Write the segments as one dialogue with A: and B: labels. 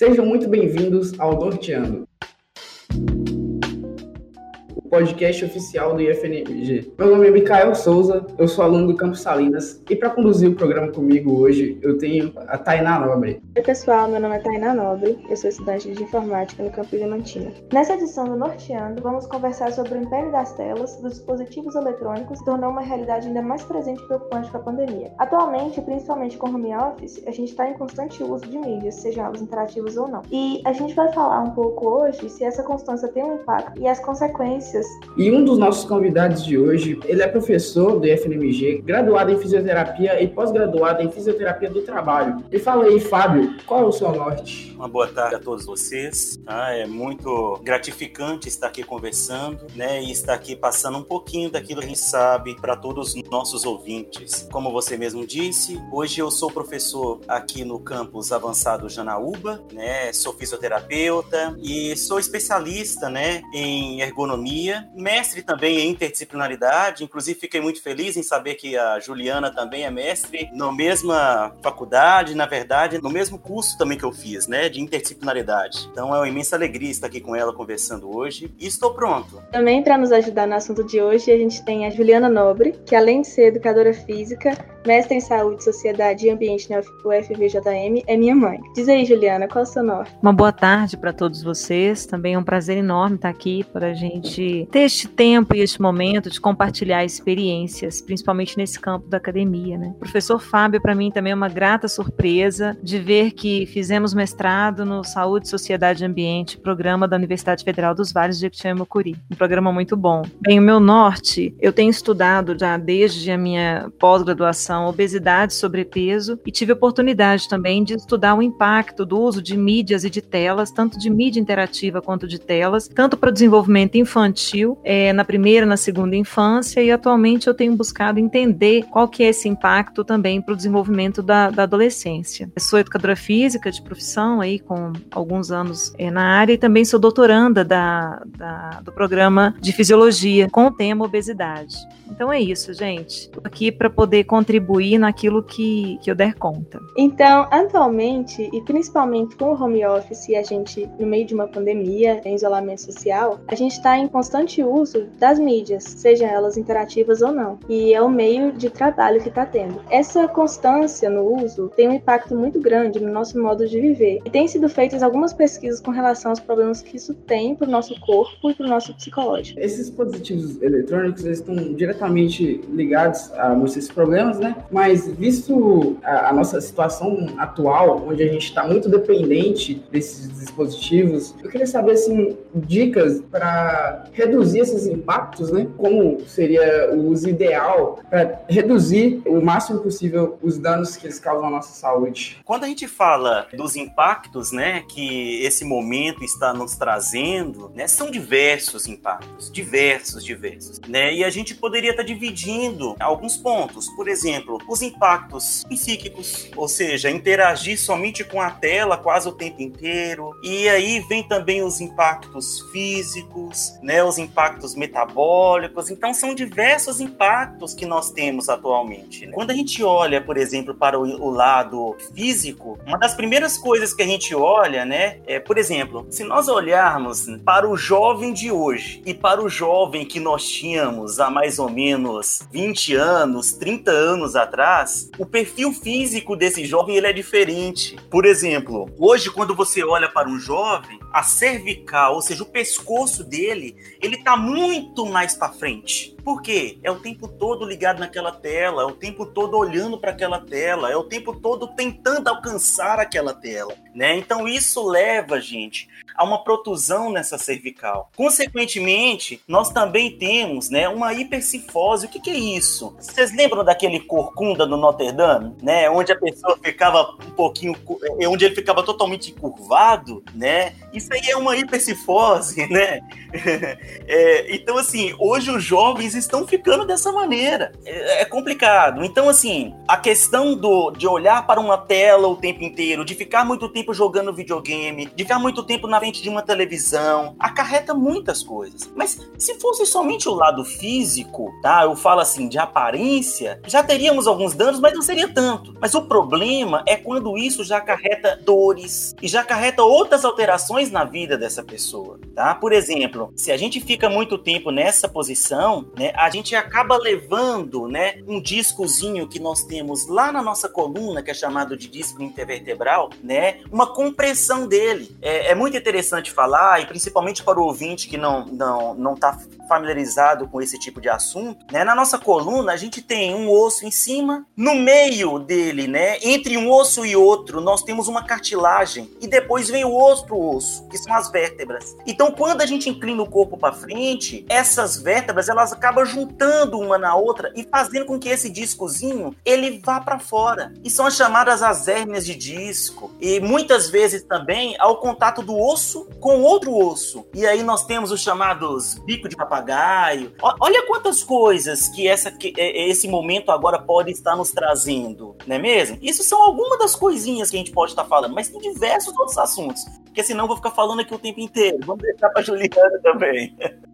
A: Sejam muito bem-vindos ao Norteando podcast oficial do IFNG. Meu nome é Micael Souza, eu sou aluno do Campus Salinas e para conduzir o programa comigo hoje eu tenho a Tainá Nobre.
B: Oi pessoal, meu nome é Tainá Nobre, eu sou estudante de informática no Campus Diamantina. Nessa edição do Norteando, vamos conversar sobre o império das telas, dos dispositivos eletrônicos, tornou uma realidade ainda mais presente e preocupante com a pandemia. Atualmente, principalmente com home office, a gente está em constante uso de mídias, sejam elas interativas ou não. E a gente vai falar um pouco hoje se essa constância tem um impacto e as consequências
A: e um dos nossos convidados de hoje, ele é professor do IFNMG, graduado em fisioterapia e pós-graduado em fisioterapia do trabalho. E fala aí, Fábio, qual é o seu norte?
C: Uma boa tarde a todos vocês. Ah, é muito gratificante estar aqui conversando, né, e estar aqui passando um pouquinho daquilo que a gente sabe para todos os nossos ouvintes. Como você mesmo disse, hoje eu sou professor aqui no campus avançado Janaúba, né, sou fisioterapeuta e sou especialista, né, em ergonomia mestre também em interdisciplinaridade, inclusive fiquei muito feliz em saber que a Juliana também é mestre na mesma faculdade, na verdade, no mesmo curso também que eu fiz, né, de interdisciplinaridade. Então é uma imensa alegria estar aqui com ela conversando hoje e estou pronto.
B: Também para nos ajudar no assunto de hoje, a gente tem a Juliana Nobre, que além de ser educadora física, mestre em saúde, sociedade e ambiente na UFVJM, é minha mãe. Diz aí, Juliana, qual é o seu nome?
D: Uma boa tarde para todos vocês. Também é um prazer enorme estar aqui para a gente ter este tempo e este momento de compartilhar experiências, principalmente nesse campo da academia. Né? O professor Fábio, para mim, também é uma grata surpresa de ver que fizemos mestrado no Saúde, Sociedade e Ambiente, programa da Universidade Federal dos Vales de Jequitinhonha Um programa muito bom. Bem, o meu norte, eu tenho estudado já desde a minha pós-graduação obesidade e sobrepeso e tive oportunidade também de estudar o impacto do uso de mídias e de telas, tanto de mídia interativa quanto de telas, tanto para o desenvolvimento infantil infantil, é, na primeira, na segunda infância, e atualmente eu tenho buscado entender qual que é esse impacto também para o desenvolvimento da, da, adolescência. Eu sou educadora física de profissão, aí com alguns anos é, na área, e também sou doutoranda da, da, do programa de fisiologia com o tema obesidade. Então é isso, gente. Estou aqui para poder contribuir naquilo que, que eu der conta.
B: Então, atualmente, e principalmente com o home office e a gente no meio de uma pandemia, em isolamento social, a gente está em constante uso das mídias, sejam elas interativas ou não. E é o meio de trabalho que está tendo. Essa constância no uso tem um impacto muito grande no nosso modo de viver. E tem sido feitas algumas pesquisas com relação aos problemas que isso tem para o nosso corpo e para o nosso psicológico.
A: Esses dispositivos eletrônicos estão diretamente ligados a muitos desses problemas, né? Mas visto a, a nossa situação atual, onde a gente está muito dependente desses dispositivos, eu queria saber assim dicas para reduzir esses impactos, né? Como seria o uso ideal para reduzir o máximo possível os danos que eles causam à nossa saúde.
C: Quando a gente fala dos impactos, né, que esse momento está nos trazendo, né, são diversos impactos, diversos, diversos, né? E a gente poderia poderia estar dividindo alguns pontos. Por exemplo, os impactos psíquicos, ou seja, interagir somente com a tela quase o tempo inteiro. E aí vem também os impactos físicos, né, os impactos metabólicos. Então são diversos impactos que nós temos atualmente. Né? Quando a gente olha, por exemplo, para o, o lado físico, uma das primeiras coisas que a gente olha, né, é, por exemplo, se nós olharmos para o jovem de hoje e para o jovem que nós tínhamos há mais ou menos menos 20 anos, 30 anos atrás, o perfil físico desse jovem ele é diferente. Por exemplo, hoje quando você olha para um jovem, a cervical, ou seja, o pescoço dele, ele está muito mais para frente. Por quê? É o tempo todo ligado naquela tela, é o tempo todo olhando para aquela tela, é o tempo todo tentando alcançar aquela tela, né? Então isso leva, gente, a uma protusão nessa cervical. Consequentemente, nós também temos, né, uma hipercifose. O que, que é isso? Vocês lembram daquele corcunda no Notre Dame, né, onde a pessoa ficava um pouquinho, é, onde ele ficava totalmente curvado, né? Isso aí é uma hipercifose, né? É, então assim, hoje os jovens estão ficando dessa maneira. É, é, complicado. Então, assim, a questão do, de olhar para uma tela o tempo inteiro, de ficar muito tempo jogando videogame, de ficar muito tempo na frente frente de uma televisão, acarreta muitas coisas. Mas se fosse somente o lado físico, tá? Eu falo assim, de aparência, já teríamos alguns danos, mas não seria tanto. Mas o problema é quando isso já acarreta dores e já acarreta outras alterações na vida dessa pessoa, tá? Por exemplo, se a gente fica muito tempo nessa posição, né, a gente acaba levando, né, um discozinho que nós temos lá na nossa coluna, que é chamado de disco intervertebral, né, uma compressão dele. É, é muito interessante falar, e principalmente para o ouvinte que não não não está familiarizado com esse tipo de assunto, né, na nossa coluna a gente tem um osso em cima, no meio dele, né, entre um osso e outro, nós temos uma cartilagem e depois vem o outro osso, que são as vértebras. Então, quando a gente inclina o corpo para frente, essas vértebras elas acabam juntando uma na outra e fazendo com que esse discozinho ele vá para fora. E são as chamadas as hérnias de disco. E muitas vezes também ao contato do osso com outro osso. E aí nós temos os chamados bico de papagaio. Olha quantas coisas que, essa, que esse momento agora pode estar nos trazendo, não é mesmo? Isso são algumas das coisinhas que a gente pode estar falando, mas tem diversos outros assuntos. Porque senão eu vou ficar falando aqui o tempo inteiro. Vamos deixar para Juliana também.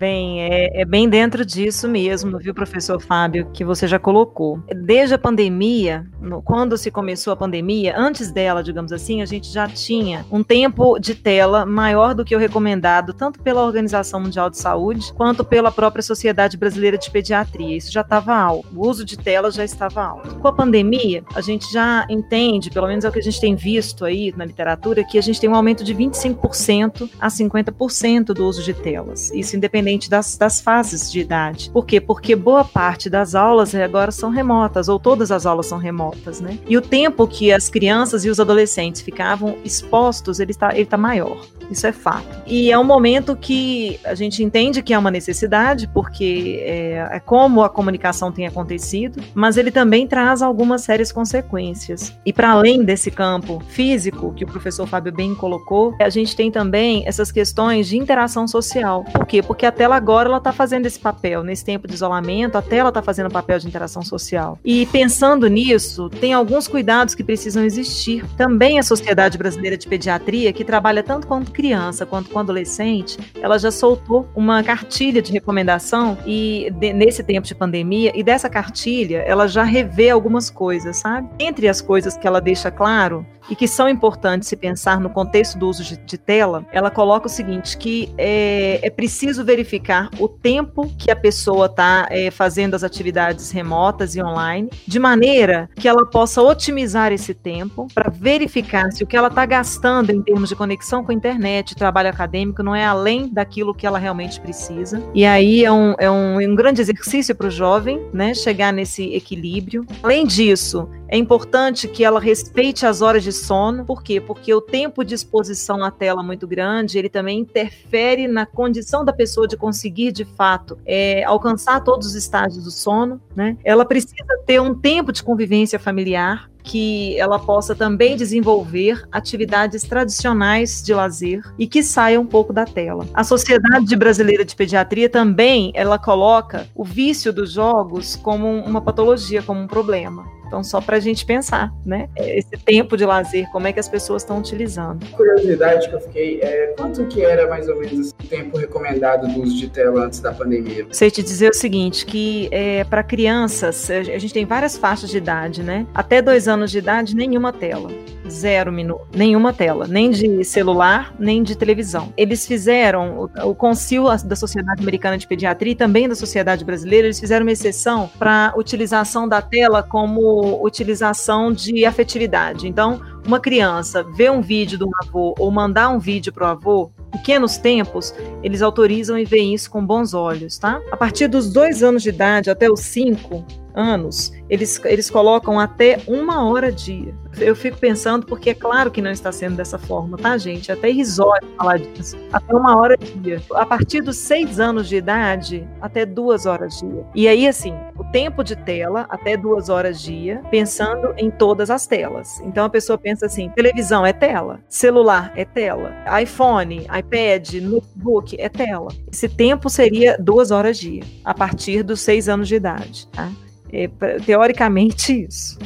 D: Bem, é, é, bem dentro disso mesmo, viu, professor Fábio, que você já colocou. Desde a pandemia, quando se começou a pandemia, antes dela, digamos assim, a gente já tinha um tempo de tela maior do que o recomendado, tanto pela Organização Mundial de Saúde, quanto pela própria Sociedade Brasileira de Pediatria. Isso já estava alto. O uso de tela já estava alto. Com a pandemia, a gente já entende, pelo menos é o que a gente tem visto aí na literatura, que a gente tem um aumento de 25% a 50% do uso de telas. Isso independente independente das, das fases de idade. Por quê? Porque boa parte das aulas agora são remotas, ou todas as aulas são remotas, né? E o tempo que as crianças e os adolescentes ficavam expostos, ele está ele tá maior. Isso é fato. E é um momento que a gente entende que é uma necessidade, porque é, é como a comunicação tem acontecido, mas ele também traz algumas sérias consequências. E para além desse campo físico, que o professor Fábio bem colocou, a gente tem também essas questões de interação social. Por quê? Porque a tela agora ela está fazendo esse papel. Nesse tempo de isolamento, a tela está fazendo papel de interação social. E pensando nisso, tem alguns cuidados que precisam existir. Também a Sociedade Brasileira de Pediatria, que trabalha tanto com criança quanto com adolescente, ela já soltou uma cartilha de recomendação e de, nesse tempo de pandemia, e dessa cartilha ela já revê algumas coisas, sabe? Entre as coisas que ela deixa claro e que são importantes se pensar no contexto do uso de, de tela, ela coloca o seguinte, que é, é preciso verificar o tempo que a pessoa está é, fazendo as atividades remotas e online, de maneira que ela possa otimizar esse tempo para verificar se o que ela está gastando em termos de conexão com a internet, trabalho acadêmico, não é além daquilo que ela realmente precisa. E aí é um, é um, um grande exercício para o jovem, né, chegar nesse equilíbrio. Além disso, é importante que ela respeite as horas de sono. Por quê? Porque o tempo de exposição à tela muito grande, ele também interfere na condição da pessoa de conseguir, de fato, é, alcançar todos os estágios do sono. Né? Ela precisa ter um tempo de convivência familiar que ela possa também desenvolver atividades tradicionais de lazer e que saia um pouco da tela. A Sociedade Brasileira de Pediatria também ela coloca o vício dos jogos como uma patologia, como um problema. Então, só para a gente pensar, né? Esse tempo de lazer, como é que as pessoas estão utilizando.
A: Curiosidade que eu fiquei, é, quanto que era mais ou menos o tempo recomendado do uso de tela antes da pandemia?
D: Sei te dizer o seguinte, que é, para crianças, a gente tem várias faixas de idade, né? Até dois anos de idade, nenhuma tela zero minuto, nenhuma tela, nem de celular, nem de televisão. Eles fizeram, o, o Concil da Sociedade Americana de Pediatria e também da Sociedade Brasileira, eles fizeram uma exceção para utilização da tela como utilização de afetividade. Então, uma criança ver um vídeo do avô ou mandar um vídeo para o avô, pequenos tempos, eles autorizam e veem isso com bons olhos, tá? A partir dos dois anos de idade até os cinco, anos, eles, eles colocam até uma hora dia. Eu fico pensando, porque é claro que não está sendo dessa forma, tá, gente? É até irrisório falar disso. Até uma hora dia. A partir dos seis anos de idade, até duas horas dia. E aí, assim, o tempo de tela, até duas horas dia, pensando em todas as telas. Então a pessoa pensa assim: televisão é tela, celular é tela, iPhone, iPad, notebook é tela. Esse tempo seria duas horas dia, a partir dos seis anos de idade, tá? É, teoricamente, isso.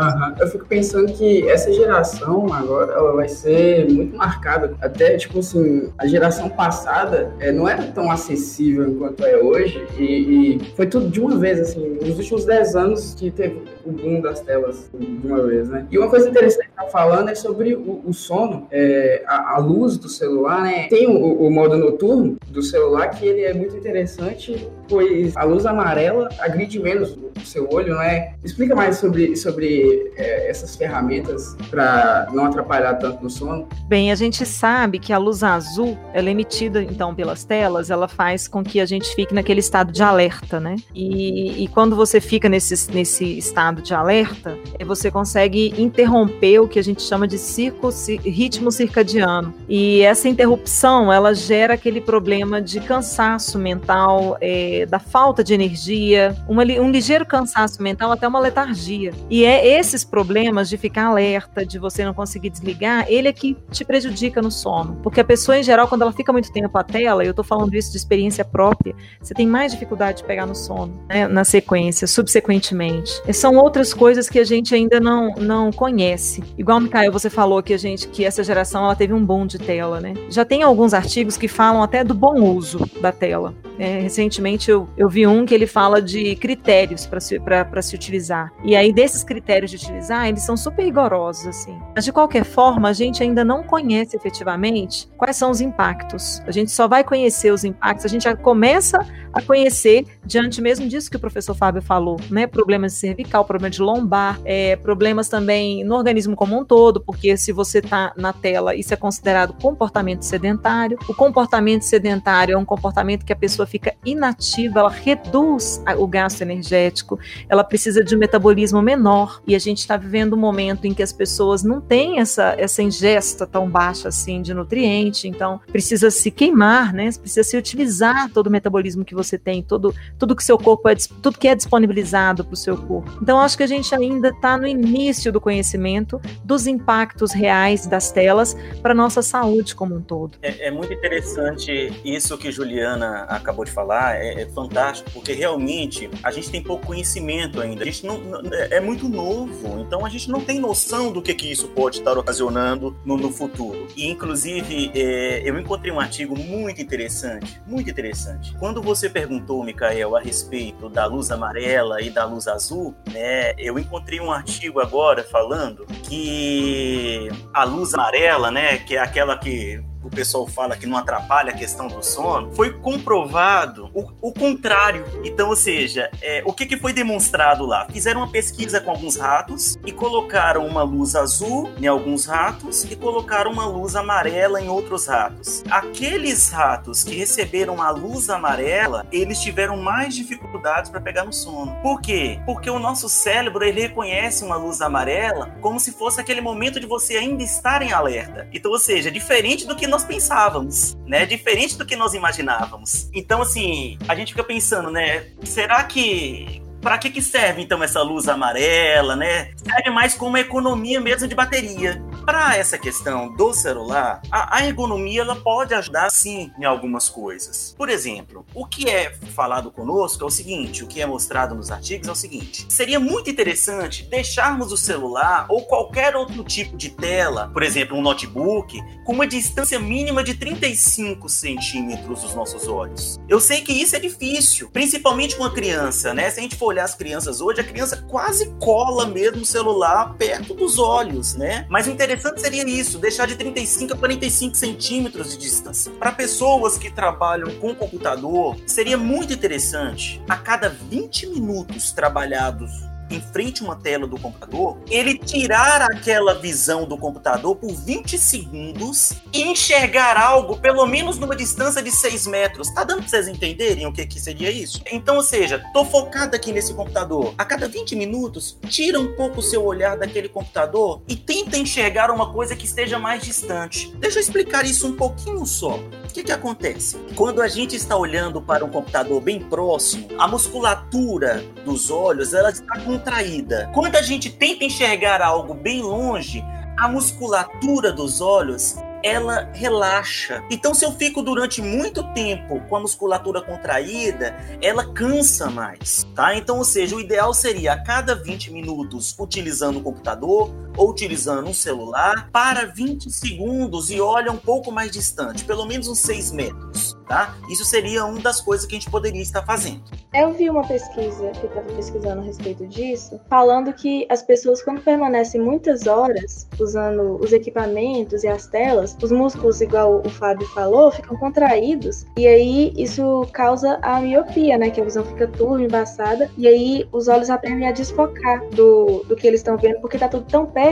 A: Uhum. Eu fico pensando que essa geração agora ela vai ser muito marcada. Até, tipo assim, a geração passada é, não era tão acessível enquanto é hoje. E, e, foi tudo de uma vez, assim, nos últimos 10 anos que teve o boom das telas de uma vez, né? E uma coisa interessante que tá falando é sobre o, o sono, é, a, a, luz do celular, né? Tem o, o modo noturno do celular que ele é muito interessante, pois a luz amarela agride menos o seu olho, não é? Explica mais sobre, sobre é, essas ferramentas para não atrapalhar tanto no sono.
D: Bem, a gente sabe que a luz azul, ela é emitida então pelas telas, ela faz com que a gente fique naquele estado de alerta, né? E, e quando você fica nesse, nesse estado de alerta, você consegue interromper o que a gente chama de ciclo, ritmo circadiano. E essa interrupção, ela gera aquele problema de cansaço mental, é, da falta de energia, uma, um ligeiro cansaço mental, até uma letargia. E é esses problemas de ficar alerta, de você não conseguir desligar, ele é que te prejudica no sono. Porque a pessoa, em geral, quando ela fica muito tempo à tela, eu tô falando isso de experiência própria, você tem mais dificuldade de pegar no sono, né, na sequência, subsequentemente. E são outras coisas que a gente ainda não, não conhece. Igual, Mikael, você falou que a gente, que essa geração, ela teve um boom de tela, né? Já tem alguns artigos que falam até do bom uso da tela. É, recentemente eu, eu vi um que ele fala de critérios para se, se utilizar. E aí, desses critérios de utilizar, eles são super rigorosos, assim. Mas, de qualquer forma, a gente ainda não conhece efetivamente quais são os impactos. A gente só vai conhecer os impactos, a gente já começa a conhecer diante mesmo disso que o professor Fábio falou, né? Problemas de cervical, problema de lombar, é, problemas também no organismo como um todo, porque se você está na tela, isso é considerado comportamento sedentário. O comportamento sedentário é um comportamento que a pessoa fica inativa, ela reduz o gasto energético, ela precisa de um metabolismo menor. E a gente está vivendo um momento em que as pessoas não têm essa, essa ingesta tão baixa assim de nutriente, então precisa se queimar, né? Precisa se utilizar todo o metabolismo que você tem, todo, tudo que seu corpo é, tudo que é disponibilizado para o seu corpo. Então acho que a gente ainda está no início do conhecimento dos impactos reais das telas para nossa saúde como um todo.
C: É, é muito interessante isso que Juliana acabou de falar é, é, fantástico, porque realmente a gente tem pouco conhecimento ainda. A gente não, é, é muito novo, então a gente não tem noção do que, que isso pode estar ocasionando no, no futuro. E, inclusive, é, eu encontrei um artigo muito interessante, muito interessante. Quando você perguntou, Mikael, a respeito da luz amarela e da luz azul, né, eu encontrei um artigo agora falando que a luz amarela, né, que é aquela que o pessoal fala que não atrapalha a questão do sono, foi comprovado o, o contrário. Então, ou seja, é, o que, que foi demonstrado lá? Fizeram uma pesquisa com alguns ratos e colocaram uma luz azul em alguns ratos e colocaram uma luz amarela em outros ratos. Aqueles ratos que receberam a luz amarela, eles tiveram mais dificuldades para pegar no sono. Por quê? Porque o nosso cérebro ele reconhece uma luz amarela como se fosse aquele momento de você ainda estar em alerta. Então, ou seja, diferente do que nós pensávamos, né? Diferente do que nós imaginávamos. Então, assim, a gente fica pensando, né? Será que para que, que serve então essa luz amarela, né? Serve mais como economia mesmo de bateria. Para essa questão do celular, a, a, ergonomia ela pode ajudar sim em algumas coisas. Por exemplo, o que é falado conosco é o seguinte, o que é mostrado nos artigos é o seguinte: seria muito interessante deixarmos o celular ou qualquer outro tipo de tela, por exemplo, um notebook, com uma distância mínima de 35 centímetros dos nossos olhos. Eu sei que isso é difícil, principalmente com a criança, né? Se a gente for olhar as crianças hoje, a criança quase cola mesmo o celular perto dos olhos, né? Mas o interessante seria isso, deixar de 35 a 45 centímetros de distância. Para pessoas que trabalham com computador, seria muito interessante a cada 20 minutos trabalhados em frente a uma tela do computador, ele tirar aquela visão do computador por 20 segundos e enxergar algo pelo menos numa distância de 6 metros. Tá dando pra vocês entenderem o que, que seria isso? Então, ou seja, tô focado aqui nesse computador. A cada 20 minutos, tira um pouco o seu olhar daquele computador e tenta enxergar uma coisa que esteja mais distante. Deixa eu explicar isso um pouquinho só. O que, que acontece? Quando a gente está olhando para um computador bem próximo, a musculatura dos olhos ela está contraída. Quando a gente tenta enxergar algo bem longe, a musculatura dos olhos ela relaxa. Então, se eu fico durante muito tempo com a musculatura contraída, ela cansa mais, tá? Então, ou seja, o ideal seria a cada 20 minutos utilizando o computador ou utilizando um celular para 20 segundos e olha um pouco mais distante, pelo menos uns 6 metros, tá? Isso seria uma das coisas que a gente poderia estar fazendo.
B: Eu vi uma pesquisa que estava pesquisando a respeito disso, falando que as pessoas, quando permanecem muitas horas usando os equipamentos e as telas, os músculos, igual o Fábio falou, ficam contraídos e aí isso causa a miopia, né? Que a visão fica turva, embaçada, e aí os olhos aprendem a desfocar do, do que eles estão vendo, porque tá tudo tão perto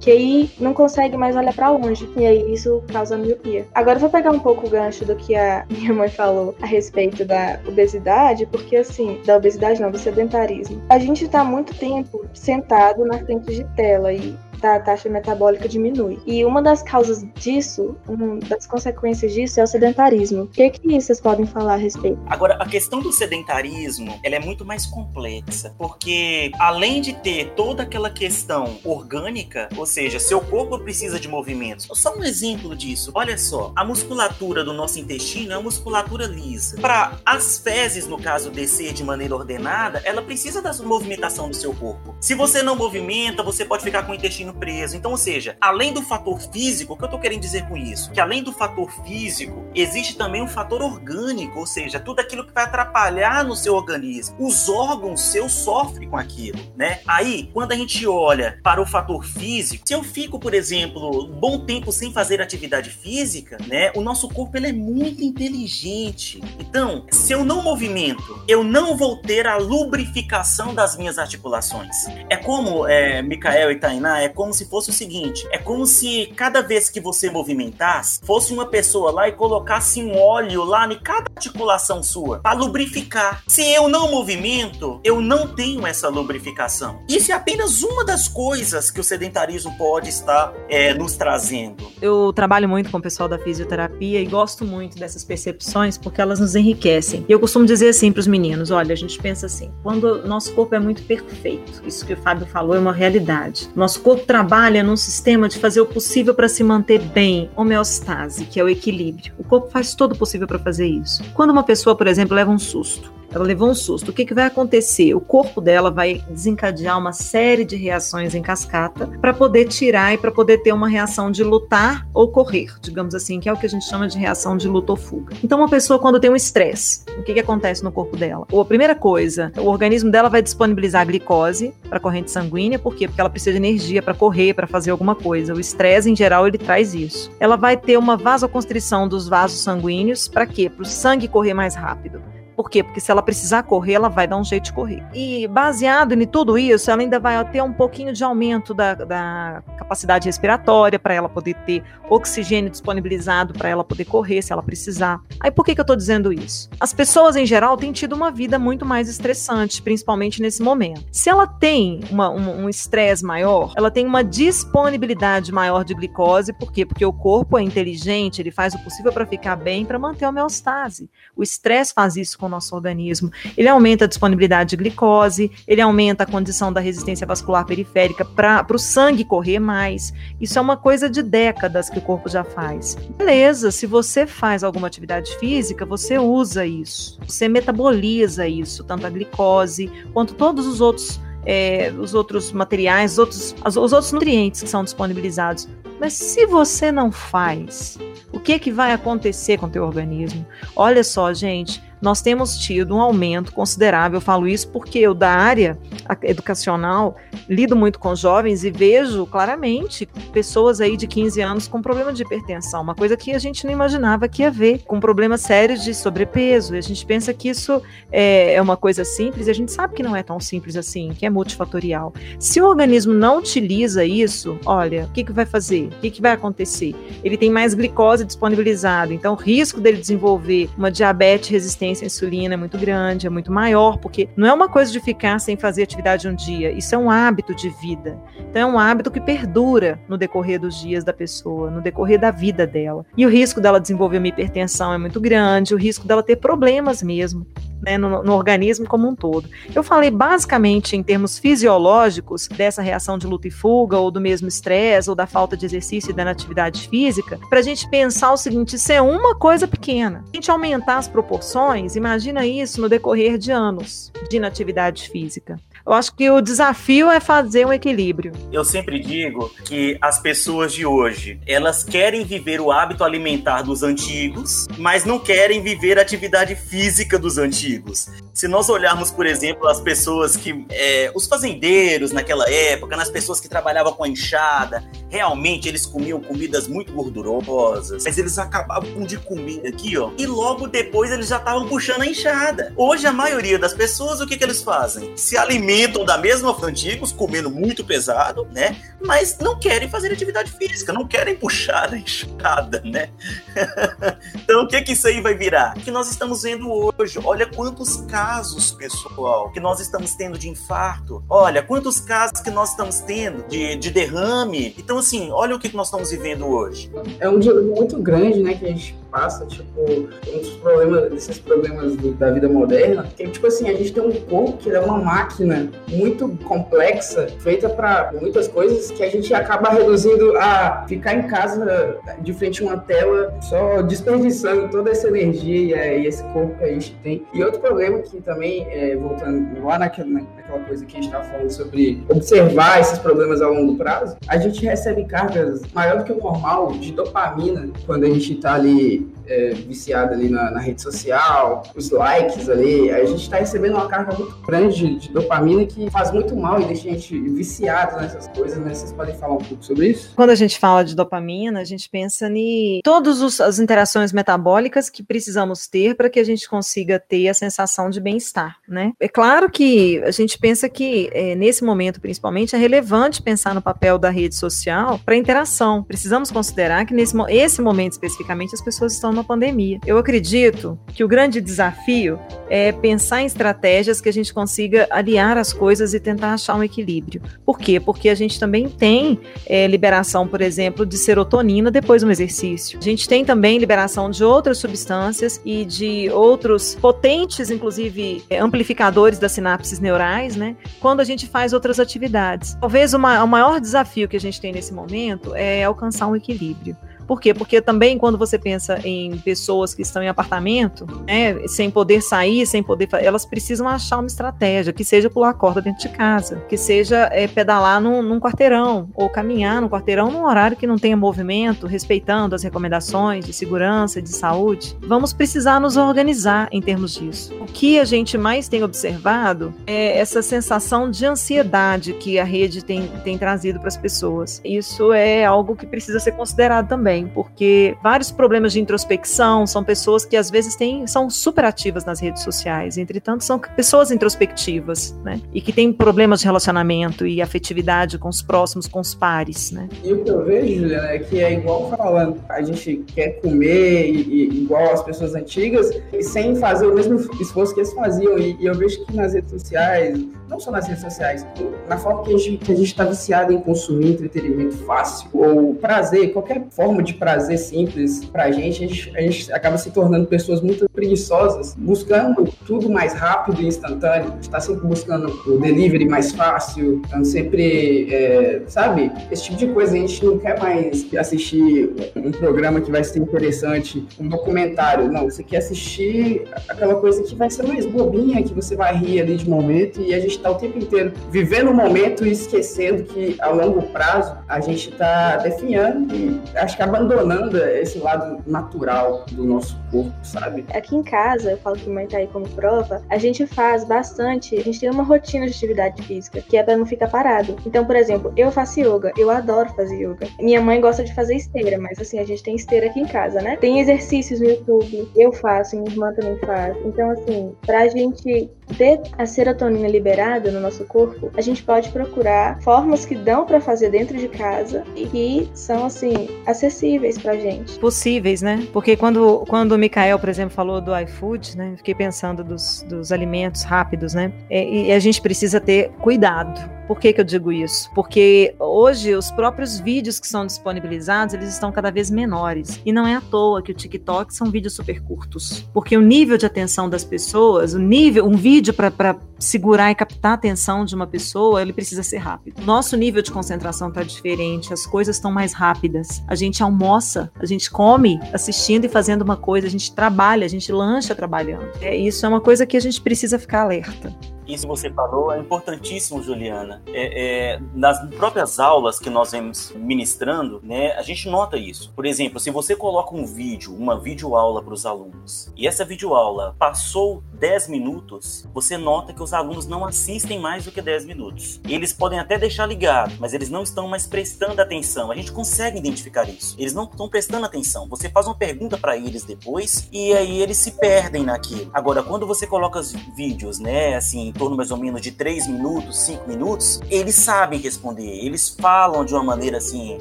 B: que aí não consegue mais olhar para longe. E aí isso causa miopia. Agora eu vou pegar um pouco o gancho do que a minha mãe falou a respeito da obesidade, porque assim, da obesidade não, do sedentarismo. A gente tá muito tempo sentado na frente de tela e a taxa metabólica diminui. E uma das causas disso, uma das consequências disso é o sedentarismo. O que, que vocês podem falar a respeito?
C: Agora, a questão do sedentarismo, ela é muito mais complexa, porque além de ter toda aquela questão orgânica, ou seja, seu corpo precisa de movimentos. Só um exemplo disso. Olha só, a musculatura do nosso intestino é uma musculatura lisa. Para as fezes, no caso, descer de maneira ordenada, ela precisa da movimentação do seu corpo. Se você não movimenta, você pode ficar com o intestino preso. Então, ou seja, além do fator físico, o que eu tô querendo dizer com isso? Que além do fator físico, existe também um fator orgânico, ou seja, tudo aquilo que vai atrapalhar no seu organismo. Os órgãos seus sofrem com aquilo, né? Aí, quando a gente olha para o fator físico, se eu fico, por exemplo, um bom tempo sem fazer atividade física, né? O nosso corpo ele é muito inteligente. Então, se eu não movimento, eu não vou ter a lubrificação das minhas articulações. É como é, Mikael e Tainá, é como como se fosse o seguinte: é como se cada vez que você movimentasse, fosse uma pessoa lá e colocasse um óleo lá em cada articulação sua para lubrificar. Se eu não movimento, eu não tenho essa lubrificação. Isso é apenas uma das coisas que o sedentarismo pode estar é, nos trazendo.
D: Eu trabalho muito com o pessoal da fisioterapia e gosto muito dessas percepções porque elas nos enriquecem. E eu costumo dizer assim para os meninos: olha, a gente pensa assim, quando nosso corpo é muito perfeito, isso que o Fábio falou é uma realidade. Nosso corpo trabalha num sistema de fazer o possível para se manter bem, homeostase, que é o equilíbrio. O corpo faz todo o possível para fazer isso. Quando uma pessoa, por exemplo, leva um susto, ela levou um susto. O que, que vai acontecer? O corpo dela vai desencadear uma série de reações em cascata para poder tirar e para poder ter uma reação de lutar ou correr, digamos assim, que é o que a gente chama de reação de luta ou fuga. Então, uma pessoa, quando tem um estresse, o que, que acontece no corpo dela? Ou a primeira coisa, o organismo dela vai disponibilizar glicose para a corrente sanguínea, por quê? Porque ela precisa de energia para correr, para fazer alguma coisa. O estresse, em geral, ele traz isso. Ela vai ter uma vasoconstrição dos vasos sanguíneos, para quê? Para o sangue correr mais rápido. Por quê? Porque se ela precisar correr, ela vai dar um jeito de correr. E baseado em tudo isso, ela ainda vai ter um pouquinho de aumento da, da capacidade respiratória para ela poder ter oxigênio disponibilizado para ela poder correr se ela precisar. Aí por que, que eu estou dizendo isso? As pessoas em geral têm tido uma vida muito mais estressante, principalmente nesse momento. Se ela tem uma, um estresse maior, ela tem uma disponibilidade maior de glicose, por quê? Porque o corpo é inteligente, ele faz o possível para ficar bem, para manter a homeostase. O estresse faz isso com o nosso organismo. Ele aumenta a disponibilidade de glicose, ele aumenta a condição da resistência vascular periférica para o sangue correr mais. Isso é uma coisa de décadas que o corpo já faz. Beleza, se você faz alguma atividade física, você usa isso. Você metaboliza isso, tanto a glicose quanto todos os outros é, os outros materiais, os outros, os outros nutrientes que são disponibilizados. Mas se você não faz, o que, que vai acontecer com o teu organismo? Olha só, gente, nós temos tido um aumento considerável. Eu falo isso porque eu, da área educacional, lido muito com jovens e vejo claramente pessoas aí de 15 anos com problema de hipertensão, uma coisa que a gente não imaginava que ia ver, com problemas sérios de sobrepeso. E a gente pensa que isso é, é uma coisa simples e a gente sabe que não é tão simples assim, que é multifatorial. Se o organismo não utiliza isso, olha, o que, que vai fazer? O que, que vai acontecer? Ele tem mais glicose disponibilizada, então o risco dele desenvolver uma diabetes resistente resistência à insulina é muito grande, é muito maior, porque não é uma coisa de ficar sem fazer atividade um dia, isso é um hábito de vida. Então é um hábito que perdura no decorrer dos dias da pessoa, no decorrer da vida dela. E o risco dela desenvolver uma hipertensão é muito grande, o risco dela ter problemas mesmo né, no, no, organismo como um todo. Eu falei basicamente em termos fisiológicos dessa reação de luta e fuga, ou do mesmo estresse, ou da falta de exercício e da atividade física, para a gente pensar o seguinte: isso é uma coisa pequena. A gente aumentar as proporções, imagina isso no decorrer de anos de inatividade física. Eu acho que o desafio é fazer um equilíbrio.
C: Eu sempre digo que as pessoas de hoje, elas querem viver o hábito alimentar dos antigos, mas não querem viver a atividade física dos antigos. Se nós olharmos, por exemplo, as pessoas que. É, os fazendeiros naquela época, nas pessoas que trabalhavam com a enxada, realmente eles comiam comidas muito gordurosas, mas eles acabavam de comer aqui, ó, e logo depois eles já estavam puxando a enxada. Hoje, a maioria das pessoas, o que, que eles fazem? Se alimentam da mesma antigos, comendo muito pesado, né? Mas não querem fazer atividade física, não querem puxar a enxada, né? então o que que isso aí vai virar? O que nós estamos vendo hoje, olha quantos casos, pessoal, que nós estamos tendo de infarto. Olha quantos casos que nós estamos tendo de, de derrame. Então assim, olha o que nós estamos vivendo hoje.
A: É um dilema muito grande, né, que a gente passa, tipo, um dos problemas, desses problemas do, da vida moderna, que tipo assim, a gente tem um corpo que é uma máquina muito complexa, feita para muitas coisas, que a gente acaba reduzindo a ficar em casa de frente a uma tela, só desperdiçando toda essa energia e esse corpo que a gente tem. E outro problema que também, é, voltando lá naquela, naquela coisa que a gente estava falando sobre observar esses problemas a longo prazo, a gente recebe cargas maior do que o normal de dopamina quando a gente está ali é, viciado ali na, na, rede social, os likes ali, a gente está recebendo uma carga muito grande de, dopamina que faz muito mal e deixa a gente viciado nessas coisas, né? Vocês podem falar um pouco sobre isso?
D: Quando a gente fala de dopamina, a gente pensa em todas as interações metabólicas que precisamos ter para que a gente consiga ter a sensação de bem-estar, né? É claro que a gente pensa que é, nesse momento, principalmente, é relevante pensar no papel da rede social para interação. Precisamos considerar que nesse esse momento especificamente as pessoas estão numa pandemia. Eu acredito que o grande desafio é pensar em estratégias que a gente consiga aliar as coisas e tentar achar um equilíbrio. Por quê? Porque a gente também tem é, liberação, por exemplo, de serotonina depois do exercício. A gente tem também liberação de outras substâncias e de outros potentes, inclusive é, amplificadores das sinapses neurais, né? Quando a gente faz outras atividades. Talvez o maior desafio que a gente tem nesse momento é alcançar um equilíbrio. Por quê? Porque também quando você pensa em pessoas que estão em apartamento, né, sem poder sair, sem poder, elas precisam achar uma estratégia que seja pular corda dentro de casa, que seja é, pedalar num, num, quarteirão ou caminhar num quarteirão num horário que não tenha movimento, respeitando as recomendações de segurança, de saúde. Vamos precisar nos organizar em termos disso. O que a gente mais tem observado é essa sensação de ansiedade que a rede tem, tem trazido para as pessoas. Isso é algo que precisa ser considerado também também, porque vários problemas de introspecção são pessoas que às vezes têm, são super ativas nas redes sociais, entretanto são pessoas introspectivas, né? E que têm problemas de relacionamento e afetividade com os próximos, com os pares, né?
A: E o que eu vejo, Juliana, é que é igual falando, a gente quer comer e, e, igual as pessoas antigas e sem fazer o mesmo esforço que eles faziam. E, e eu vejo que nas redes sociais, não só nas redes sociais, na forma que a gente está viciado em consumir entretenimento fácil ou prazer, qualquer forma de prazer simples para a gente, a gente, a gente acaba se tornando pessoas muito preguiçosas, buscando tudo mais rápido e instantâneo, está sempre buscando o delivery mais fácil, então sempre, é, sabe, esse tipo de coisa. A gente não quer mais assistir um programa que vai ser interessante, um documentário, não, você quer assistir aquela coisa que vai ser mais bobinha, que você vai rir ali de momento e a gente está o tempo inteiro vivendo o momento e esquecendo que a longo prazo a gente está definhando e acho que abandonando esse lado natural do nosso corpo, sabe?
B: Aqui em casa, eu falo que mãe tá aí como prova, a gente faz bastante, a gente tem uma rotina de atividade física, que é pra não ficar parado. Então, por exemplo, eu faço yoga, eu adoro fazer yoga. Minha mãe gosta de fazer esteira, mas assim, a gente tem esteira aqui em casa, né? Tem exercícios no YouTube, eu faço, minha irmã também faz. Então, assim, pra gente ter a serotonina liberada no nosso corpo, a gente pode procurar formas que dão para fazer dentro de casa e que são assim acessíveis pra gente.
D: Possíveis, né? Porque quando, quando o Mikael, por exemplo, falou do iFood, né? Fiquei pensando dos, dos alimentos rápidos, né? E, e a gente precisa ter cuidado Por que, que eu digo isso? Porque hoje os próprios vídeos que são disponibilizados, eles estão cada vez menores. E não é à toa que o TikTok são vídeos super curtos. Porque o nível de atenção das pessoas, o nível, um vídeo para segurar e captar a atenção de uma pessoa, ele precisa ser rápido. Nosso nível de concentração está diferente, as coisas estão mais rápidas. A gente almoça, a gente come assistindo e fazendo uma coisa, a gente trabalha, a gente lancha trabalhando. É, isso é uma coisa que a gente precisa ficar alerta.
C: Isso que você falou é importantíssimo, Juliana. É, é, nas próprias aulas que nós vemos ministrando, né, a gente nota isso. Por exemplo, se você coloca um vídeo, uma videoaula para os alunos, e essa videoaula passou 10 minutos, você nota que os alunos não assistem mais do que 10 minutos. Eles podem até deixar ligado, mas eles não estão mais prestando atenção. A gente consegue identificar isso. Eles não estão prestando atenção. Você faz uma pergunta para eles depois e aí eles se perdem naquilo. Agora, quando você coloca os vídeos, né, assim, em torno mais ou menos de 3 minutos, 5 minutos, eles sabem responder, eles falam de uma maneira assim,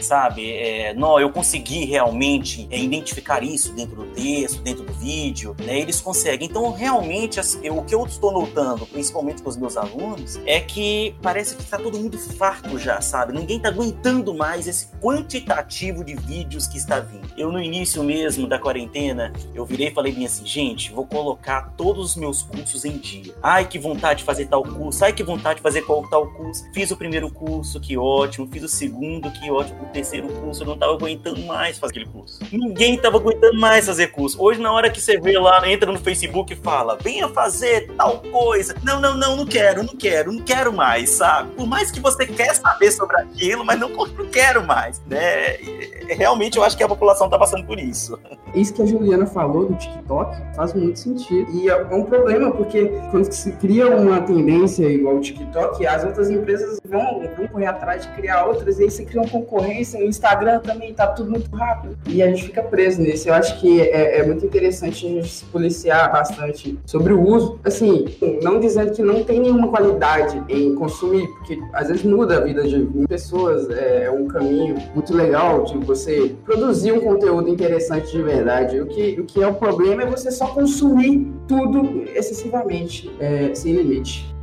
C: sabe? É, não, eu consegui realmente é, identificar isso dentro do texto, dentro do vídeo, né? Eles conseguem. Então, realmente, assim, o que eu estou notando, principalmente com os meus alunos, é que parece que está todo mundo farto já, sabe? Ninguém está aguentando mais esse quantitativo de vídeos que está vindo. Eu, no início mesmo da quarentena, eu virei e falei bem assim, gente, vou colocar todos os meus cursos em dia. Ai, que vontade vontade de fazer tal curso, ai que vontade de fazer qual tal curso. Fiz o primeiro curso, que ótimo. Fiz o segundo, que ótimo. O terceiro curso, eu não tava aguentando mais fazer aquele curso. Ninguém tava aguentando mais fazer curso. Hoje, na hora que você vê lá, entra no Facebook e fala, venha fazer tal coisa. Não, não, não, não quero, não quero, não quero mais, sabe? Por mais que você quer saber sobre aquilo, mas não, não quero mais, né? Realmente, eu acho que a população tá passando por isso.
A: Isso que a Juliana falou do TikTok faz muito sentido. E é um problema, porque quando se cria um uma tendência igual o TikTok, as outras empresas vão, vão correr atrás de criar outras, e aí você cria uma concorrência. No Instagram também tá tudo muito rápido. E a gente fica preso nisso. Eu acho que é, é muito interessante a gente se policiar bastante sobre o uso. Assim, não dizendo que não tem nenhuma qualidade em consumir, porque às vezes muda a vida de pessoas, é, é um caminho muito legal de você produzir um conteúdo interessante de verdade. O que, o que é o problema é você só consumir tudo excessivamente, é, sem limite limite.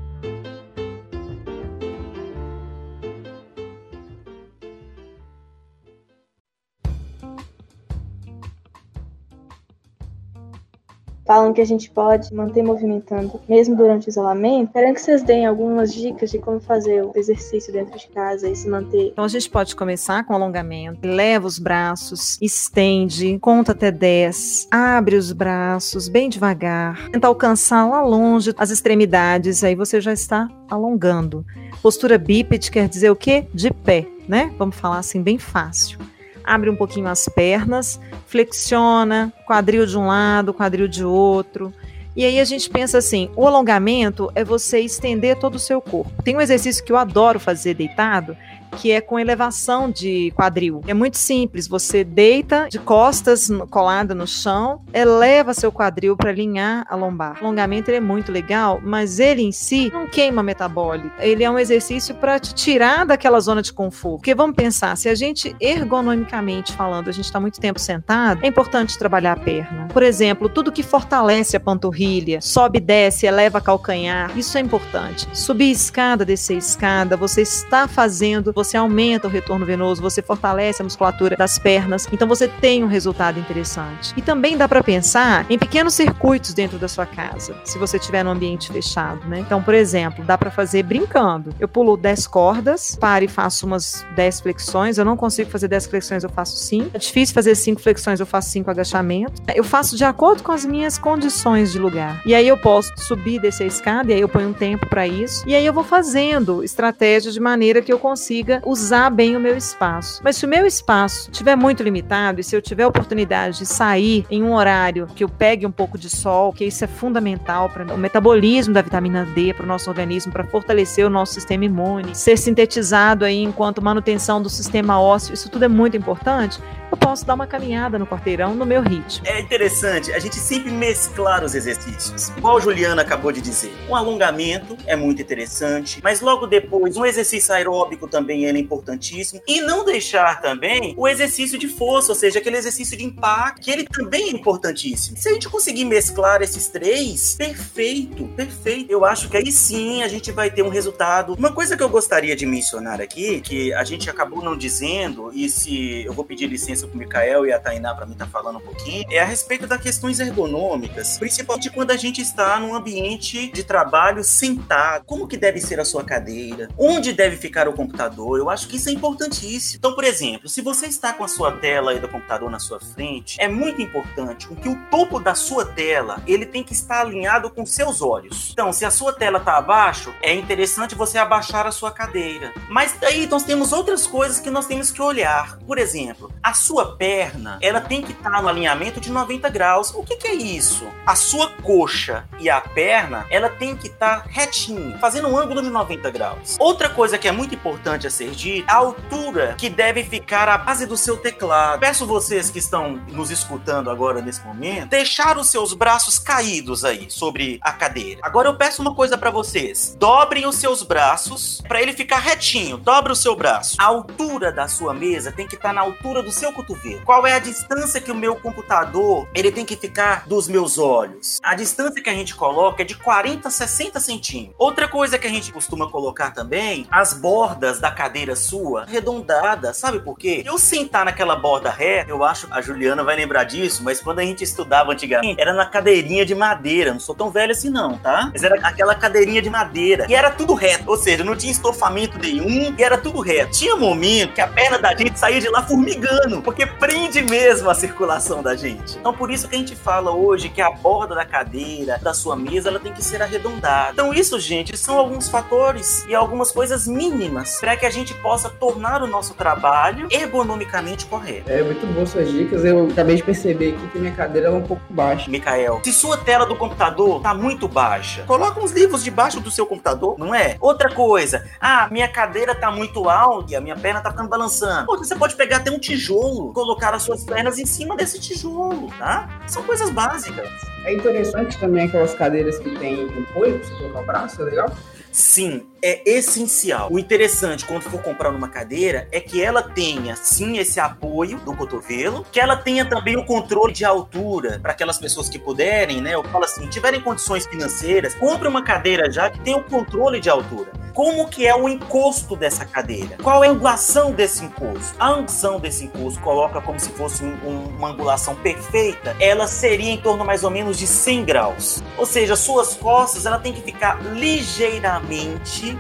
B: Falam que a gente pode manter movimentando mesmo durante o isolamento. Quero que vocês deem algumas dicas de como fazer o exercício dentro de casa e se manter.
D: Então a gente pode começar com alongamento. Leva os braços, estende, conta até 10, abre os braços bem devagar, tenta alcançar lá longe as extremidades, aí você já está alongando. Postura bípede quer dizer o quê? De pé, né? Vamos falar assim bem fácil abre um pouquinho as pernas, flexiona, quadril de um lado, quadril de outro. E aí a gente pensa assim: o alongamento é você estender todo o seu corpo. Tem um exercício que eu adoro fazer deitado, que é com elevação de quadril. É muito simples, você deita de costas colada no chão, eleva seu quadril para alinhar a lombar. O alongamento é muito legal, mas ele em si não queima metabólico. Ele é um exercício para te tirar daquela zona de conforto. Porque vamos pensar, se a gente ergonomicamente falando, a gente está muito tempo sentado, é importante trabalhar a perna. Por exemplo, tudo que fortalece a panturrilha, sobe, desce, eleva calcanhar, isso é importante. Subir escada, descer escada, você está fazendo você aumenta o retorno venoso, você fortalece a musculatura das pernas, então você tem um resultado interessante. E também dá para pensar em pequenos circuitos dentro da sua casa, se você estiver num ambiente fechado, né? Então, por exemplo, dá para fazer brincando. Eu pulo 10 cordas, paro e faço umas 10 flexões. Eu não consigo fazer 10 flexões, eu faço 5. É difícil fazer 5 flexões, eu faço 5 agachamentos. Eu faço de acordo com as minhas condições de lugar. E aí eu posso subir, descer a escada, e aí eu ponho um tempo para isso. E aí eu vou fazendo estratégias de maneira que eu consiga consiga usar bem o meu espaço. Mas se o meu espaço estiver muito limitado e se eu tiver oportunidade de sair em um horário que eu pegue um pouco de sol, que isso é fundamental para o metabolismo da vitamina D para o nosso organismo, para fortalecer o nosso sistema imune, ser sintetizado aí enquanto manutenção do sistema ósseo, isso tudo é muito importante eu posso dar uma caminhada no quarteirão no meu ritmo.
C: É interessante a gente sempre mesclar os exercícios. Igual a Juliana acabou de dizer, um alongamento é muito interessante, mas logo depois um exercício aeróbico também é importantíssimo. E não deixar também o exercício de força, ou seja, aquele exercício de impacto, que ele também é importantíssimo. Se a gente conseguir mesclar esses três, perfeito, perfeito. Eu acho que aí sim a gente vai ter um resultado. Uma coisa que eu gostaria de mencionar aqui, que a gente acabou não dizendo, e se eu vou pedir licença pro Mikael e a Tainá para mim tá falando um pouquinho, é a respeito das questões ergonômicas, principalmente quando a gente está num ambiente de trabalho sentado. Como que deve ser a sua cadeira? Onde deve ficar o computador? Eu acho que isso é importantíssimo. Então, por exemplo, se você está com a sua tela aí do computador na sua frente, é muito importante que o topo da sua tela, ele tem que estar alinhado com seus olhos. Então, se a sua tela está abaixo, é interessante você abaixar a sua cadeira. Mas aí nós temos outras coisas que nós temos que olhar. Por exemplo, a sua perna, ela tem que estar no alinhamento de 90 graus. O que, que é isso? A sua coxa e a perna, ela tem que estar retinho, fazendo um ângulo de 90 graus. Outra coisa que é muito importante a ser dita, a altura que deve ficar a base do seu teclado. Peço vocês que estão nos escutando agora nesse momento, deixar os seus braços caídos aí sobre a cadeira. Agora eu peço uma coisa para vocês. Dobrem os seus braços para ele ficar retinho. Dobre o seu braço. A altura da sua mesa tem que estar na altura do seu cotovelo. Qual é a distância que o meu computador ele tem que ficar dos meus olhos? A distância que a gente coloca é de 40 a 60 centímetros. Outra coisa que a gente costuma colocar também, as bordas da cadeira sua arredondadas. Sabe por quê? Eu sentar naquela borda reta, eu acho a Juliana vai lembrar disso, mas quando a gente estudava antigamente, era na cadeirinha de madeira. Não sou tão velho assim, não, tá? Mas era aquela cadeirinha de madeira. E era tudo reto. Ou seja, não tinha estofamento nenhum e era tudo reto. Tinha momento que a perna da gente saía de lá formigando, porque prende mesmo a circulação da gente. Então, por isso que a gente fala hoje que a borda da cadeira, da sua mesa, ela tem que ser arredondada. Então, isso, gente, são alguns fatores e algumas coisas mínimas para que a gente possa tornar o nosso trabalho ergonomicamente correto.
A: É muito bom suas dicas. Eu acabei de perceber aqui que minha cadeira é um pouco baixa.
C: Mikael, se sua tela do computador tá muito baixa, coloca uns livros debaixo do seu computador, não é? Outra coisa, ah, minha cadeira tá muito alta e a minha perna tá ficando balançando. Pô, você pode pegar até um tijolo, colocar as suas pernas em cima desse tijolo, tá? São coisas básicas.
A: É interessante também aquelas cadeiras que tem apoio pra você colocar o braço, é legal?
C: Sim, é essencial. O interessante quando for comprar uma cadeira é que ela tenha sim esse apoio do cotovelo, que ela tenha também o controle de altura para aquelas pessoas que puderem, né? Eu falo assim, tiverem condições financeiras, compre uma cadeira já que tenha o controle de altura. Como que é o encosto dessa cadeira? Qual é a angulação desse encosto? A angulação desse encosto coloca como se fosse um, um, uma angulação perfeita. Ela seria em torno mais ou menos de 100 graus. Ou seja, suas costas ela tem que ficar ligeiramente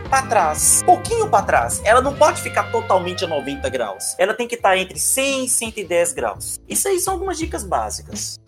C: para trás, pouquinho para trás. Ela não pode ficar totalmente a 90 graus. Ela tem que estar entre 100 e 110 graus. Isso aí são algumas dicas básicas.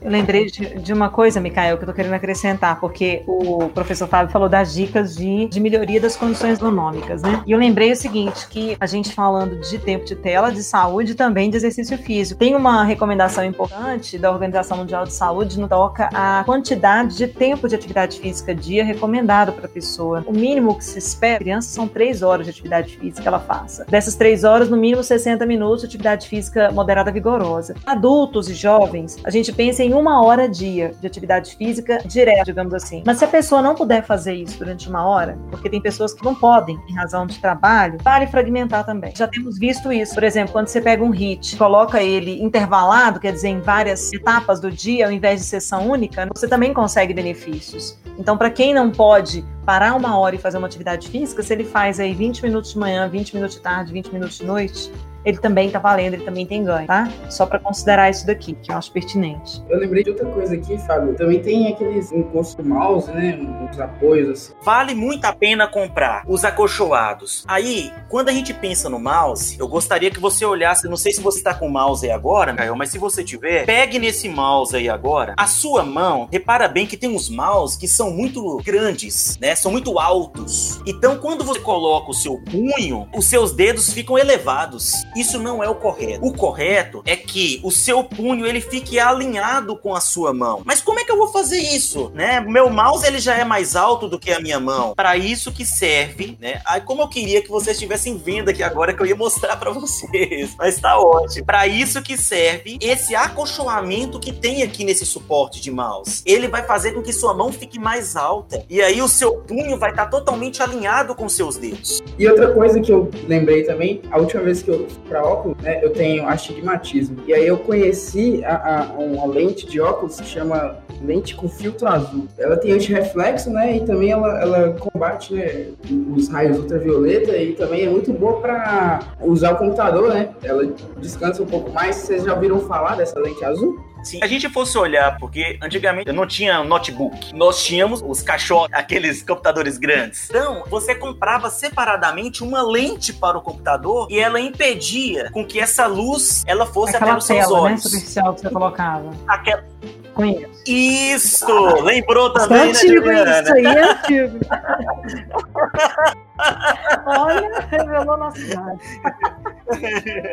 D: Eu lembrei de, de, uma coisa, Micael, que eu tô querendo acrescentar, porque o professor Fábio falou das dicas de, de melhoria das condições ergonômicas, né? E eu lembrei o seguinte, que a gente falando de tempo de tela, de saúde e também de exercício físico. Tem uma recomendação importante da Organização Mundial de Saúde no toca a quantidade de tempo de atividade física dia recomendado para a pessoa. O mínimo que se espera, crianças são três horas de atividade física que ela faça. Dessas três horas, no mínimo 60 minutos de atividade física moderada vigorosa. Adultos e jovens, a gente pensa em em uma hora dia de atividade física direta, digamos assim. Mas se a pessoa não puder fazer isso durante uma hora, porque tem pessoas que não podem em razão de trabalho, vale fragmentar também. Já temos visto isso. Por exemplo, quando você pega um HIT, coloca ele intervalado, quer dizer, em várias etapas do dia, ao invés de sessão única, você também consegue benefícios. Então, para quem não pode parar uma hora e fazer uma atividade física, se ele faz aí 20 minutos de manhã, 20 minutos de tarde, 20 minutos de noite, ele também tá valendo, ele também tem ganho, tá? Só para considerar isso daqui, que eu acho pertinente.
A: Eu lembrei de outra coisa aqui, Fábio. Também tem aqueles encostos mouse, né? Os apoios assim.
C: Vale muito a pena comprar os acolchoados. Aí, quando a gente pensa no mouse, eu gostaria que você olhasse, não sei se você tá com o mouse aí agora, Caio, mas se você tiver, pegue nesse mouse aí agora. A sua mão, repara bem que tem uns mouse que são muito grandes, né? São muito altos. Então, quando você coloca o seu punho, os seus dedos ficam elevados. Isso não é o correto. O correto é que o seu punho ele fique alinhado com a sua mão. Mas como é que eu vou fazer isso, né? Meu mouse ele já é mais alto do que a minha mão. Para isso que serve, né? Aí como eu queria que vocês estivessem vendo aqui agora que eu ia mostrar para vocês. Mas tá ótimo. Para isso que serve esse acolchoamento que tem aqui nesse suporte de mouse. Ele vai fazer com que sua mão fique mais alta e aí o seu punho vai estar tá totalmente alinhado com seus dedos.
A: E outra coisa que eu lembrei também, a última vez que eu fui para óculos, né, eu tenho astigmatismo. E aí eu conheci a, a, uma lente de óculos que chama lente com filtro azul. Ela tem anti-reflexo, né? E também ela, ela combate né, os raios ultravioleta e também é muito boa para usar o computador, né? Ela descansa um pouco mais. Vocês já ouviram falar dessa lente azul?
C: Se a gente fosse olhar, porque antigamente eu não tinha notebook, nós tínhamos os cachorros, aqueles computadores grandes. Então, você comprava separadamente uma lente para o computador e ela impedia com que essa luz ela fosse
D: Aquela
C: até os seus
D: tela, né,
C: olhos.
D: superficial que você colocava.
C: Aquela...
D: Conheço.
C: Isso! Lembrou
D: Isso é
C: também, né,
D: antigo,
C: Juliana?
D: isso aí é antigo. Olha, revelou nossa idade.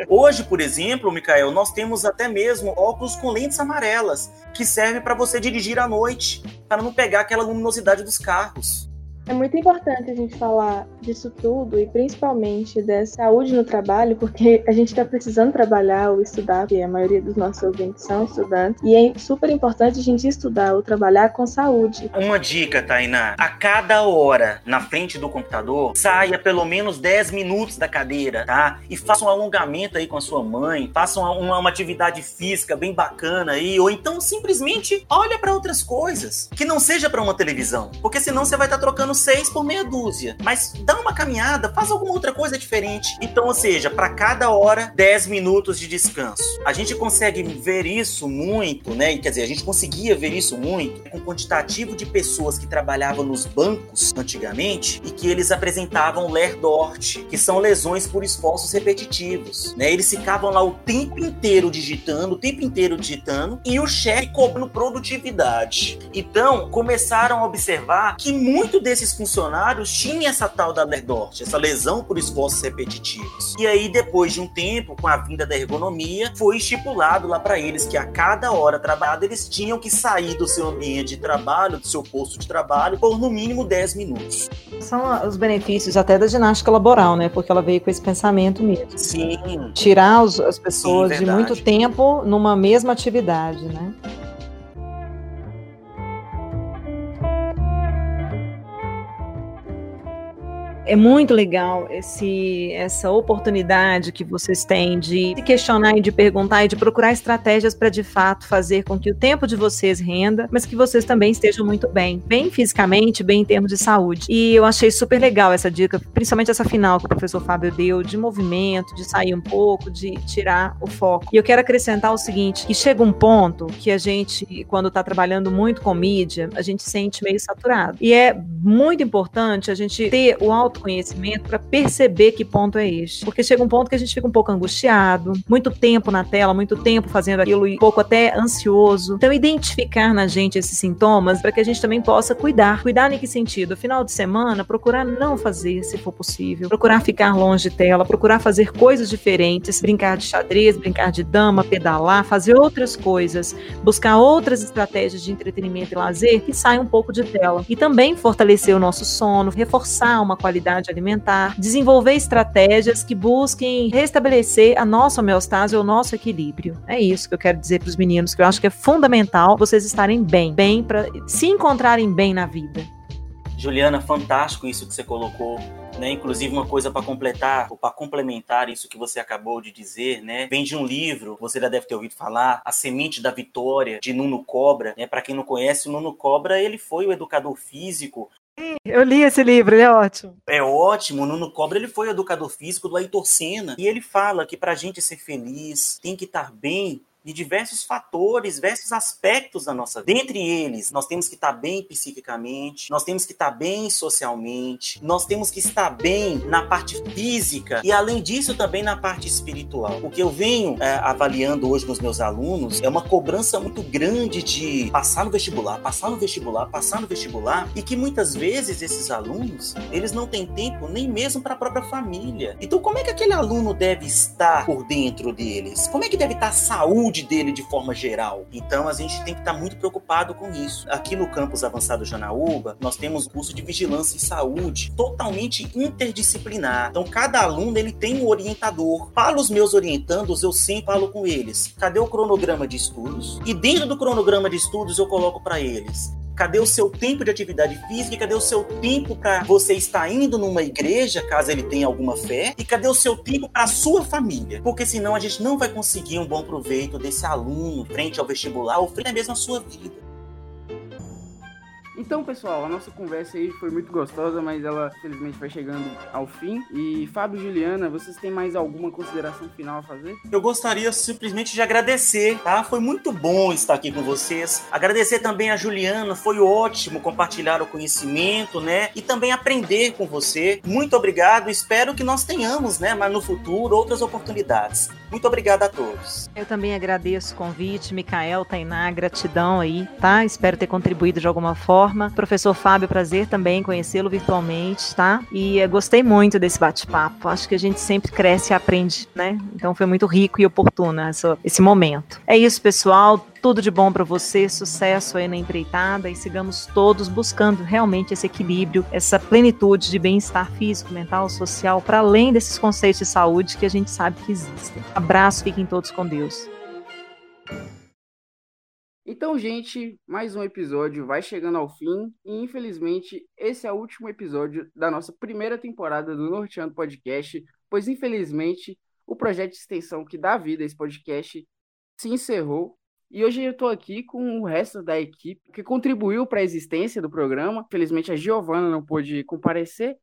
C: Hoje, por exemplo, Mikael, nós temos até mesmo óculos com lentes amarelas que servem para você dirigir à noite, para não pegar aquela luminosidade dos carros.
B: É muito importante a gente falar disso tudo e principalmente dessa saúde no trabalho, porque a gente está precisando trabalhar ou estudar, porque a maioria dos nossos ouvintes são estudantes, e é super importante a gente estudar ou trabalhar com saúde.
C: Uma dica, Tainá: a cada hora na frente do computador, saia pelo menos 10 minutos da cadeira, tá? E faça um alongamento aí com a sua mãe, faça uma, uma, atividade física bem bacana aí, ou então simplesmente olha para outras coisas, que não seja para uma televisão, porque senão você vai estar trocando seis por meia dúzia. Mas dá uma caminhada, faz alguma outra coisa diferente. Então, ou seja, para cada hora, 10 minutos de descanso. A gente consegue ver isso muito, né? Quer dizer, a gente conseguia ver isso muito com o quantitativo de pessoas que trabalhavam nos bancos antigamente e que eles apresentavam Lerdort, que são lesões por esforços repetitivos, né? Eles ficavam lá o tempo inteiro digitando, o tempo inteiro digitando e o chefe cobrando produtividade. Então, começaram a observar que muito desses funcionários tinha essa tal da Lerdort, essa lesão por esforços repetitivos. E aí, depois de um tempo, com a vinda da ergonomia, foi estipulado lá para eles que a cada hora trabalhada eles tinham que sair do seu ambiente de trabalho, do seu posto de trabalho, por no mínimo 10 minutos.
D: São os benefícios até da ginástica laboral, né? Porque ela veio com esse pensamento mesmo.
C: Sim.
D: Tirar os, as pessoas
C: Sim,
D: de muito tempo numa mesma atividade, né? É muito legal esse, essa oportunidade que vocês têm de se questionar e de perguntar e de procurar estratégias para de fato fazer com que o tempo de vocês renda, mas que vocês também estejam muito bem, bem fisicamente, bem em termos de saúde. E eu achei super legal essa dica, principalmente essa final que o professor Fábio deu, de movimento, de sair um pouco, de tirar o foco. E eu quero acrescentar o seguinte, que chega um ponto que a gente, quando está trabalhando muito com mídia, a gente sente meio saturado. E é muito importante a gente ter o autoconhecimento para perceber que ponto é este. Porque chega um ponto que a gente fica um pouco angustiado, muito tempo na tela, muito tempo fazendo aquilo e um pouco até ansioso. Então, identificar na gente esses sintomas para que a gente também possa cuidar. Cuidar em que sentido? Final de semana, procurar não fazer, se for possível. Procurar ficar longe de tela, procurar fazer coisas diferentes, brincar de xadrez, brincar de dama, pedalar, fazer outras coisas, buscar outras estratégias de entretenimento e lazer que saiam um pouco de tela. E também fortalecer o nosso sono, reforçar uma qualidade alimentar, desenvolver estratégias que busquem restabelecer a nossa homeostase ou o nosso equilíbrio. É isso que eu quero dizer para os meninos, que eu acho que é fundamental vocês estarem bem, bem para se encontrarem bem na vida.
C: Juliana, fantástico isso que você colocou. Né, inclusive uma coisa para completar ou para complementar isso que você acabou de dizer, né? Vem de um livro, você já deve ter ouvido falar, A Semente da Vitória de Nuno Cobra, né? Para quem não conhece, o Nuno Cobra, ele foi o educador físico
D: Eu li esse livro, ele é ótimo.
C: é ótimo, o Nuno Cobra ele foi educador físico do Ayrton Senna e ele fala que pra gente ser feliz tem que estar bem de diversos fatores, diversos aspectos da nossa vida. Dentre eles, nós temos que estar bem psiquicamente, nós temos que estar bem socialmente, nós temos que estar bem na parte física e, além disso, também na parte espiritual. O que eu venho é, avaliando hoje nos meus alunos é uma cobrança muito grande de passar no vestibular, passar no vestibular, passar no vestibular, e que muitas vezes esses alunos, eles não têm tempo nem mesmo para a própria família. Então, como é que aquele aluno deve estar por dentro deles? Como é que deve estar a saúde dele de forma geral? Então, a gente tem que estar muito preocupado com isso. Aqui no campus avançado Janaúba, nós temos curso de vigilância e saúde totalmente interdisciplinar. Então, cada aluno ele tem um orientador. Para os meus orientandos, eu sempre falo com eles: cadê o cronograma de estudos? E dentro do cronograma de estudos, eu coloco para eles Cadê o seu tempo de atividade física? Cadê o seu tempo para você estar indo numa igreja, caso ele tenha alguma fé? E cadê o seu tempo para a sua família? Porque senão a gente não vai conseguir um bom proveito desse aluno frente ao vestibular ou frente mesmo à sua vida.
E: Então, pessoal, a nossa conversa aí foi muito gostosa, mas ela infelizmente vai chegando ao fim. E Fábio e Juliana, vocês têm mais alguma consideração final a fazer?
C: Eu gostaria simplesmente de agradecer, tá? Foi muito bom estar aqui com vocês. Agradecer também a Juliana, foi ótimo compartilhar o conhecimento, né? E também aprender com você. Muito obrigado. Espero que nós tenhamos, né, mas no futuro outras oportunidades. Muito obrigado a todos.
D: Eu também agradeço o convite, Micael, Tainá, gratidão aí, tá? Espero ter contribuído de alguma forma. Professor Fábio, prazer também conhecê-lo virtualmente, tá? E gostei muito desse bate-papo. Acho que a gente sempre cresce e aprende, né? Então foi muito rico e oportuno essa, esse momento. É isso, pessoal. Tudo de bom para você, sucesso aí na empreitada e sigamos todos buscando realmente esse equilíbrio, essa plenitude de bem-estar físico, mental, social, para além desses conceitos de saúde que a gente sabe que existem. Abraço, fiquem todos com Deus.
E: Então, gente, mais um episódio vai chegando ao fim e infelizmente esse é o último episódio da nossa primeira temporada do Norteando Podcast, pois infelizmente o projeto de extensão que dá vida a esse podcast se encerrou. E hoje eu estou aqui com o resto da equipe que contribuiu para a existência do programa. Infelizmente a Giovana não pôde comparecer,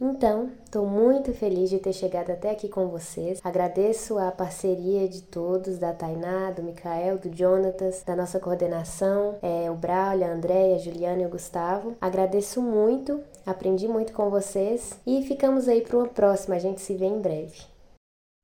F: então, estou muito feliz de ter chegado até aqui com vocês. Agradeço a parceria de todos, da Tainá, do Mikael, do Jonatas, da nossa coordenação, é, o Braulio, a Andréia, a Juliana e o Gustavo. Agradeço muito, aprendi muito com vocês e ficamos aí para uma próxima. A gente se vê em breve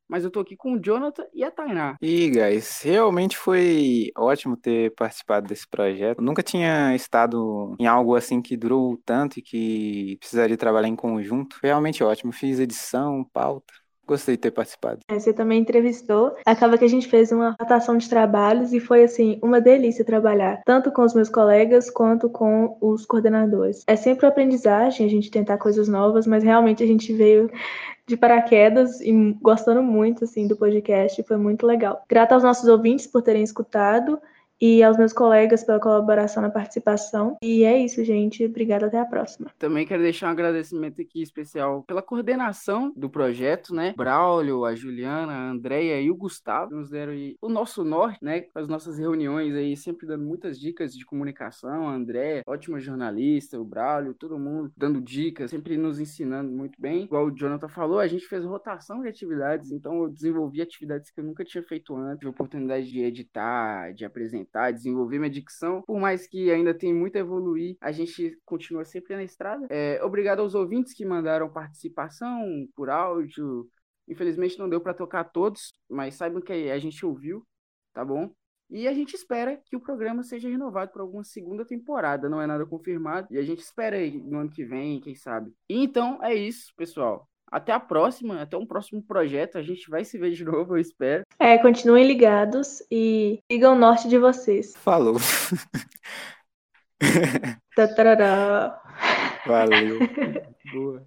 E: mas eu tô aqui com o Jonathan e a Tainá.
G: E, guys, realmente foi ótimo ter participado desse projeto. Nunca tinha estado em algo assim que durou tanto e que precisaria trabalhar em conjunto. Foi realmente ótimo. Fiz edição, pauta. Gostei de ter participado.
B: É, você também entrevistou. Acaba que a gente fez uma rotação de trabalhos e foi assim uma delícia trabalhar, tanto com os meus colegas quanto com os coordenadores. É sempre uma aprendizagem a gente tentar coisas novas, mas realmente a gente veio de paraquedas e gostando muito assim do podcast, foi muito legal. Grata aos nossos ouvintes por terem escutado e aos meus colegas pela colaboração na participação. E é isso, gente. Obrigada, até a próxima.
E: Também quero deixar um agradecimento aqui especial pela coordenação do projeto, né? Braulio, a Juliana, a Andrea e o Gustavo nos deram o nosso norte, né? As nossas reuniões aí, sempre dando muitas dicas de comunicação. A Andrea, ótima jornalista, o Braulio, todo mundo dando dicas, sempre nos ensinando muito bem. Igual o Jonathan falou, a gente fez rotação de atividades, então eu desenvolvi atividades que eu nunca tinha feito antes. Tive a oportunidade de editar, de apresentar apresentar, desenvolver minha dicção. Por mais que ainda tem muito a evoluir, a gente continua sempre na estrada. É, obrigado aos ouvintes que mandaram participação por áudio. Infelizmente não deu para tocar todos, mas saibam que a gente ouviu, tá bom? E a gente espera que o programa seja renovado para alguma segunda temporada, não é nada confirmado. E a gente espera aí no ano que vem, quem sabe. E então é isso, pessoal. Até a próxima, até um próximo projeto. A gente vai se ver de novo, eu espero.
B: É, continuem ligados e sigam o norte de vocês.
G: Falou.
B: Tatarará.
G: Valeu. Boa.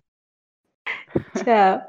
B: Tchau.